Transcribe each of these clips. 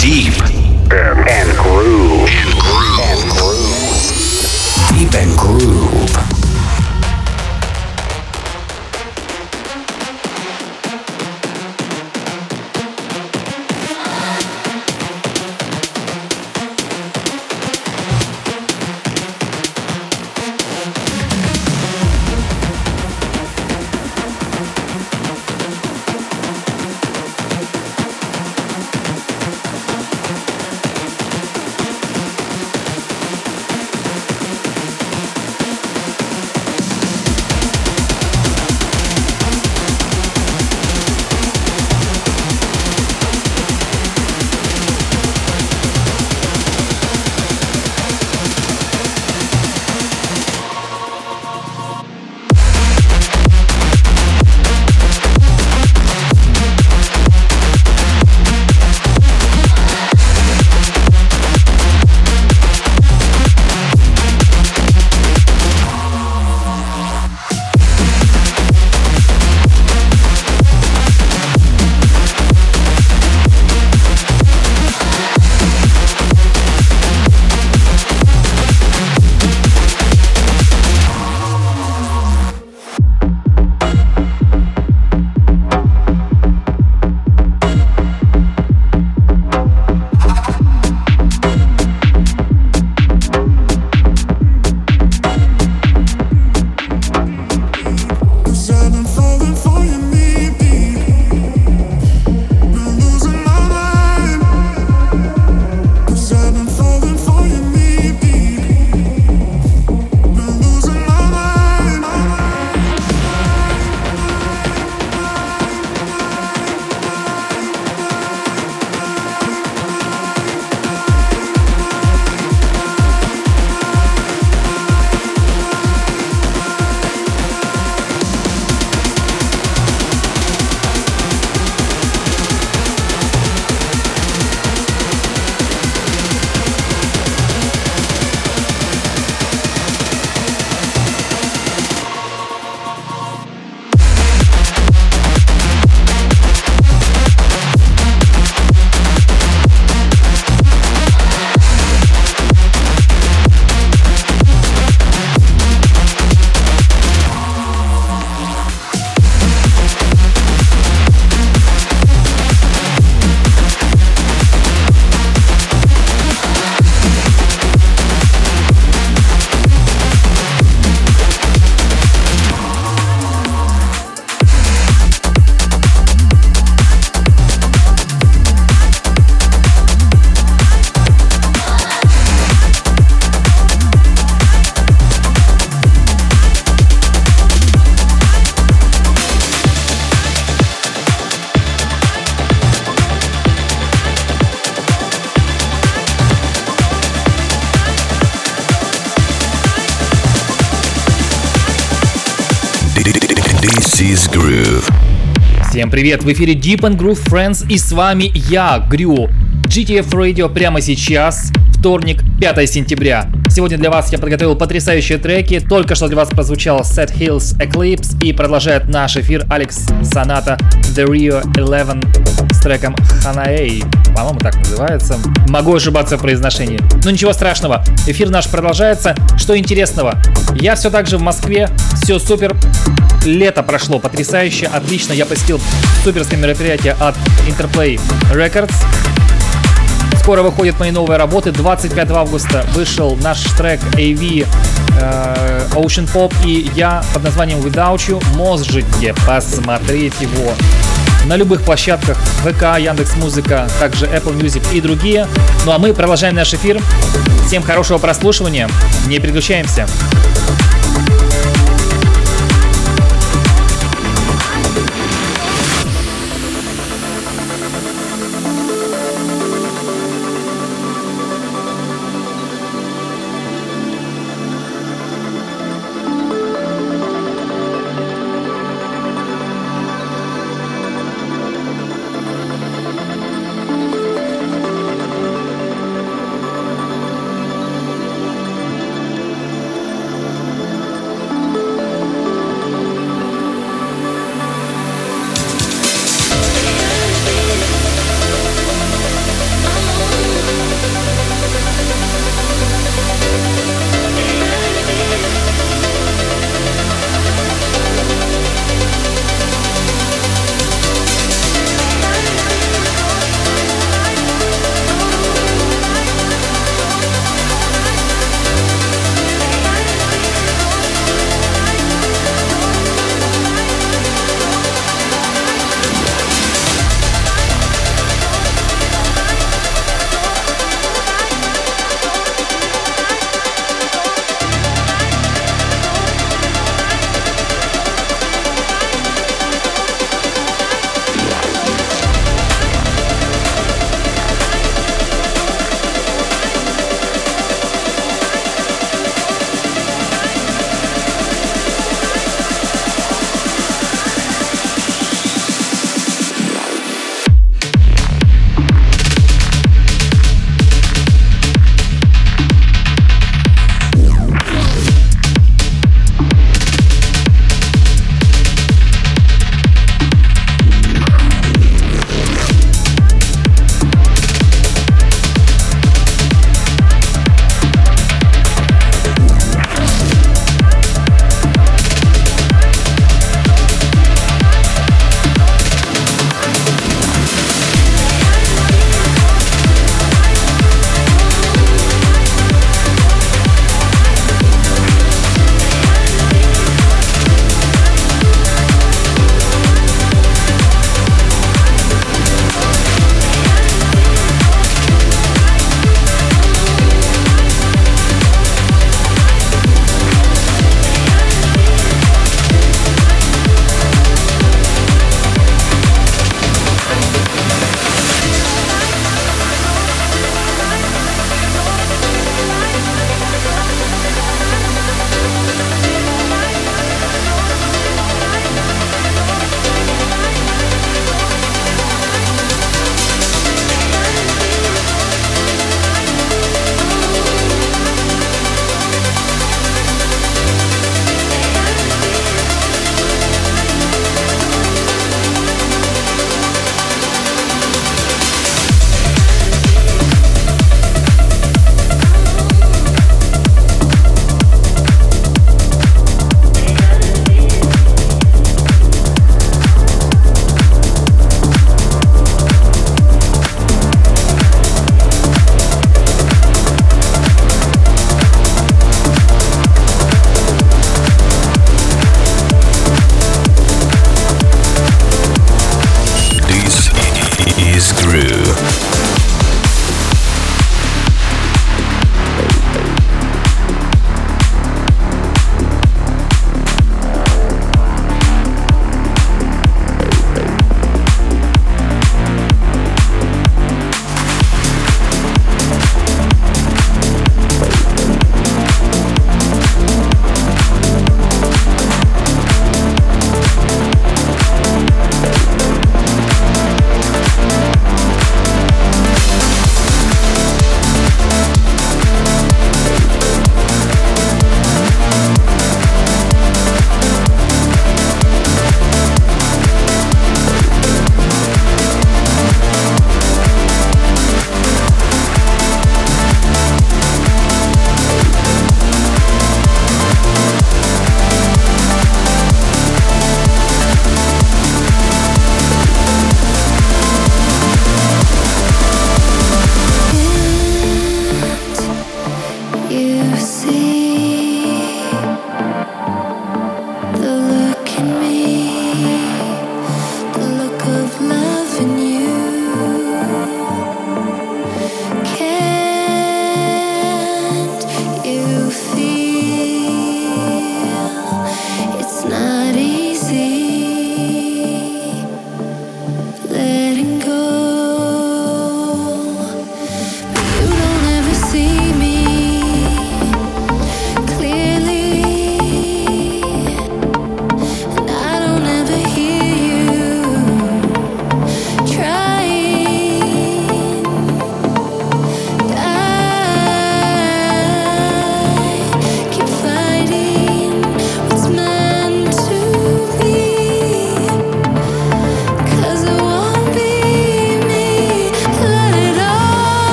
Deep Привет, в эфире Deep and Groove Friends и с вами я, Грю. GTF Radio прямо сейчас, вторник, 5 сентября. Сегодня для вас я подготовил потрясающие треки. Только что для вас прозвучал Set Hills Eclipse и продолжает наш эфир Алекс Соната The Rio 11 с треком Ханаэй. По-моему, так называется. Могу ошибаться в произношении. Но ничего страшного. Эфир наш продолжается. Что интересного? Я все так же в Москве. Все супер. Лето прошло потрясающе, отлично. Я посетил суперское мероприятие от Interplay Records. Скоро выходят мои новые работы. 25 августа вышел наш трек AV э, Ocean Pop и я под названием Without You. Можете посмотреть его на любых площадках ВК, Яндекс Музыка, также Apple Music и другие. Ну а мы продолжаем наш эфир. Всем хорошего прослушивания. Не переключаемся.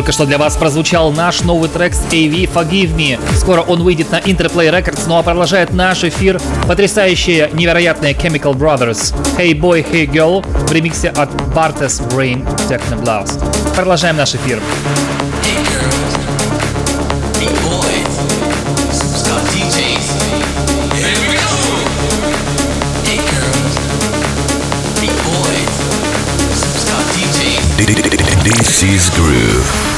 Только что для вас прозвучал наш новый трек с AV Forgive Me. Скоро он выйдет на Interplay Records, ну а продолжает наш эфир потрясающая, невероятная Chemical Brothers Hey Boy, Hey Girl в ремиксе от Bartes Brain Techno Blast. Продолжаем наш эфир. Is Groove.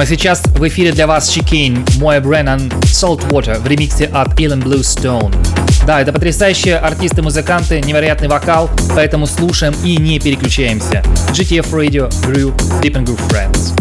Прямо сейчас в эфире для вас Chicane, Моя Бреннан, Saltwater в ремиксе от Elon Bluestone. Да, это потрясающие артисты-музыканты, невероятный вокал, поэтому слушаем и не переключаемся. GTF Radio, Groove, Deep and Groove Friends.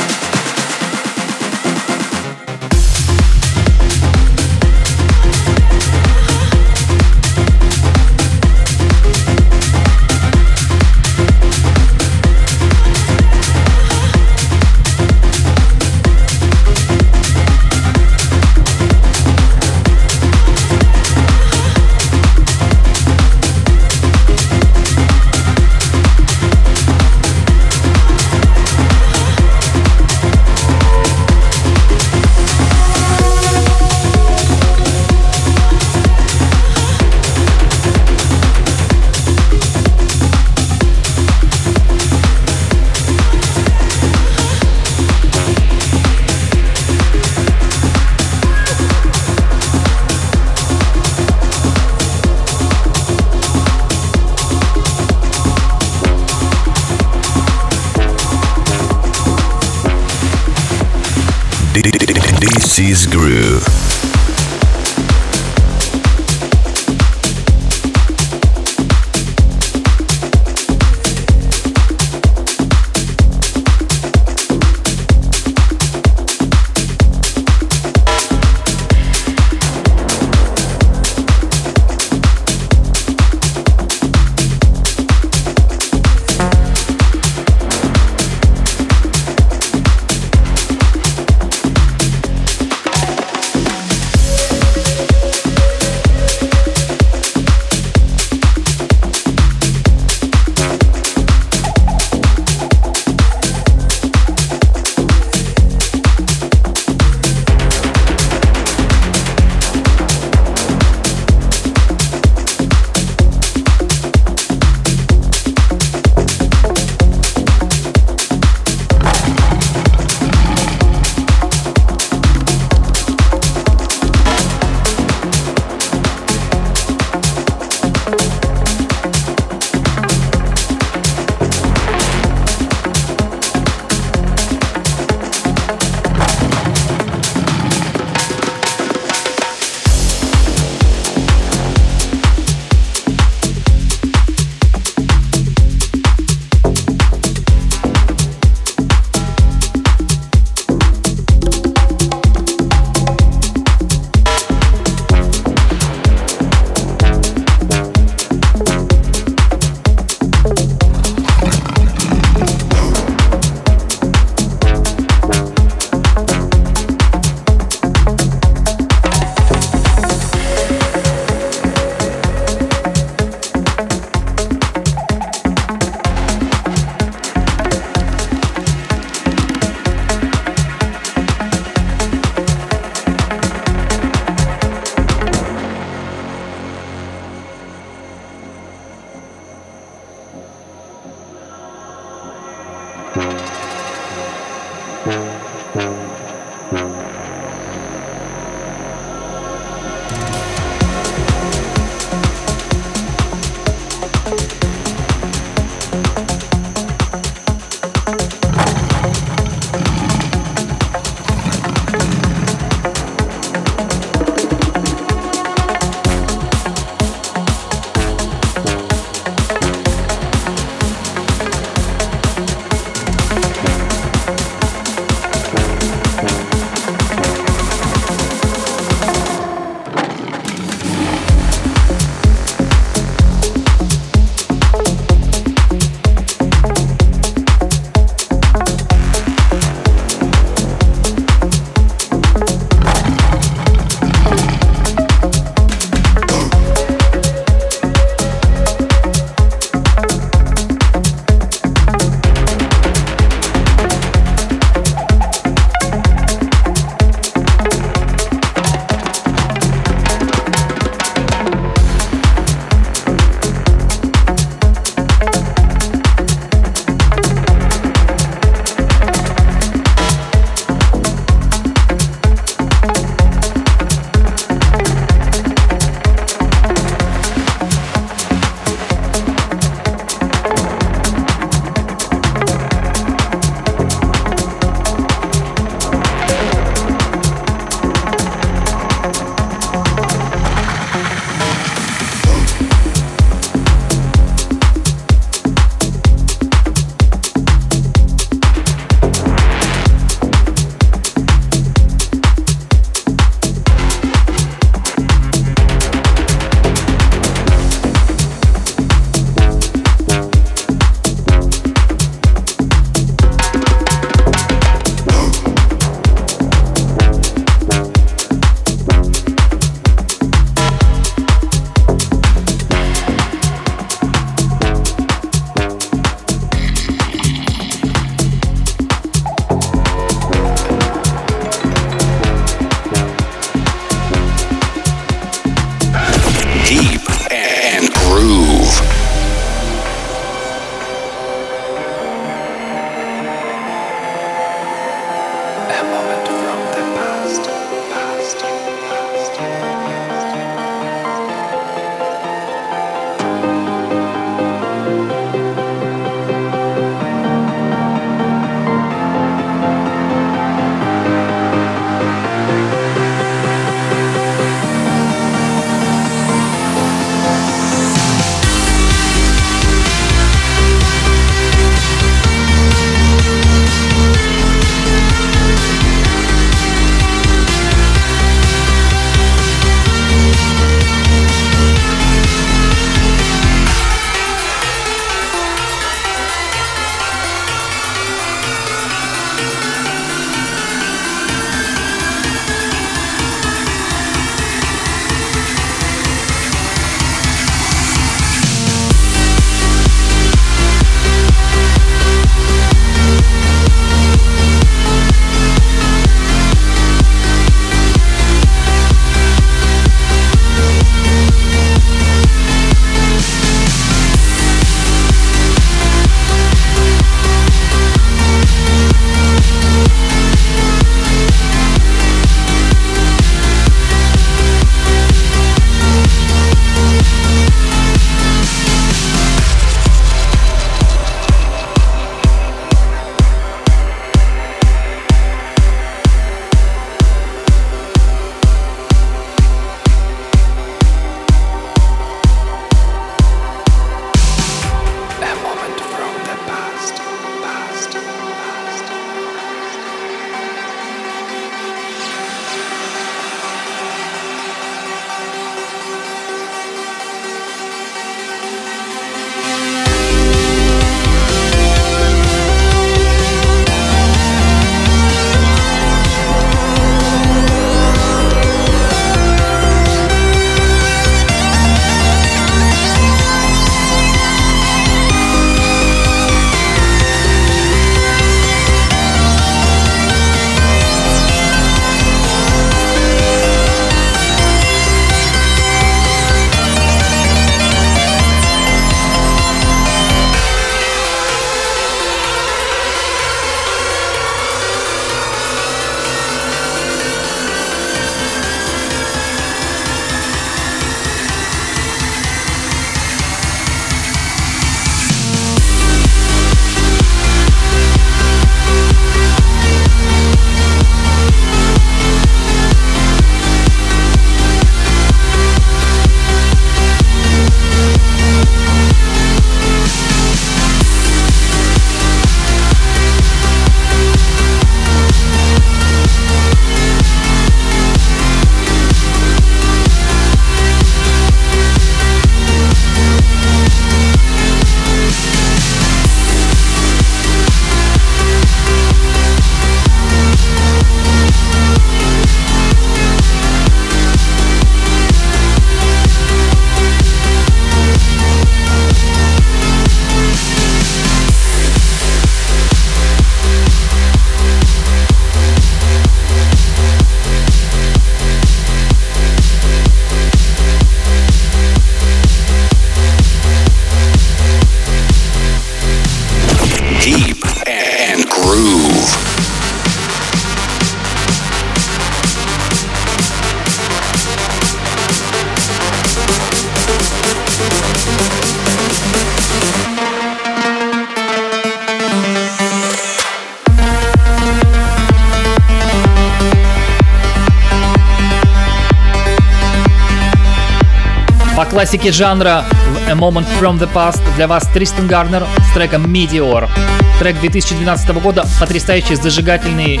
Классике жанра A Moment From The Past для вас Тристан Гарнер с треком Meteor. Трек 2012 года, потрясающий, зажигательный,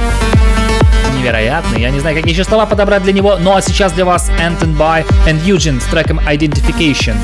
невероятный. Я не знаю, какие еще слова подобрать для него. Ну а сейчас для вас Anton By and Eugene с треком Identification.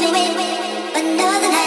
another another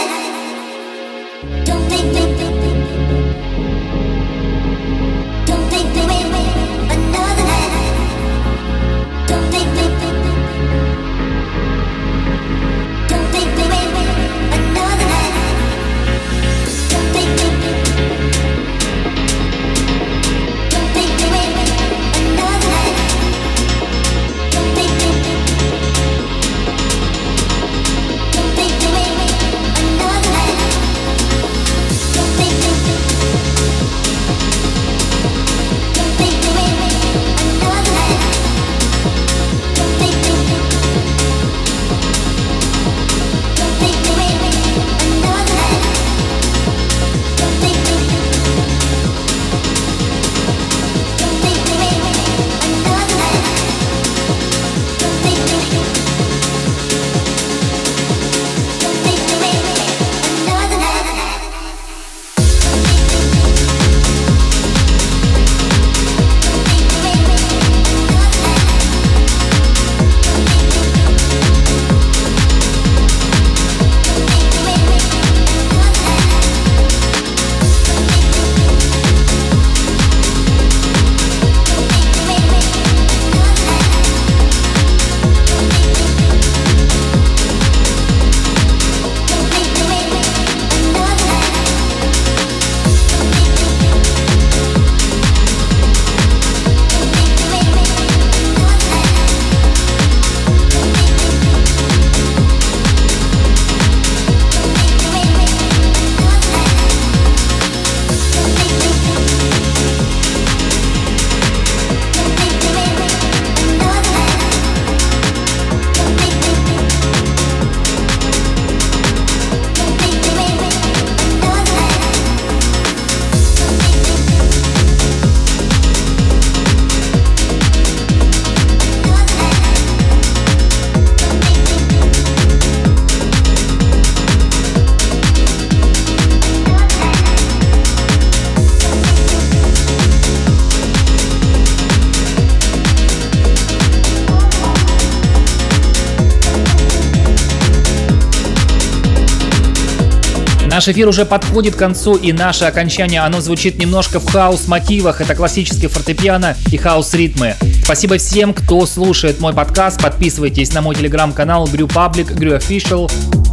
Наш эфир уже подходит к концу, и наше окончание, оно звучит немножко в хаос-мотивах. Это классический фортепиано и хаос-ритмы. Спасибо всем, кто слушает мой подкаст. Подписывайтесь на мой телеграм-канал Gru Public, Gru Official.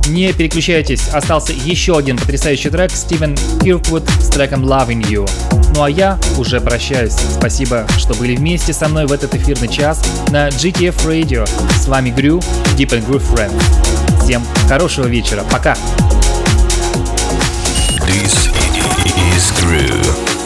Не переключайтесь, остался еще один потрясающий трек Стивен Кирквуд с треком Loving You. Ну а я уже прощаюсь. Спасибо, что были вместе со мной в этот эфирный час на GTF Radio. С вами Грю, Deep and Groove Friends. Всем хорошего вечера. Пока! This is Groove.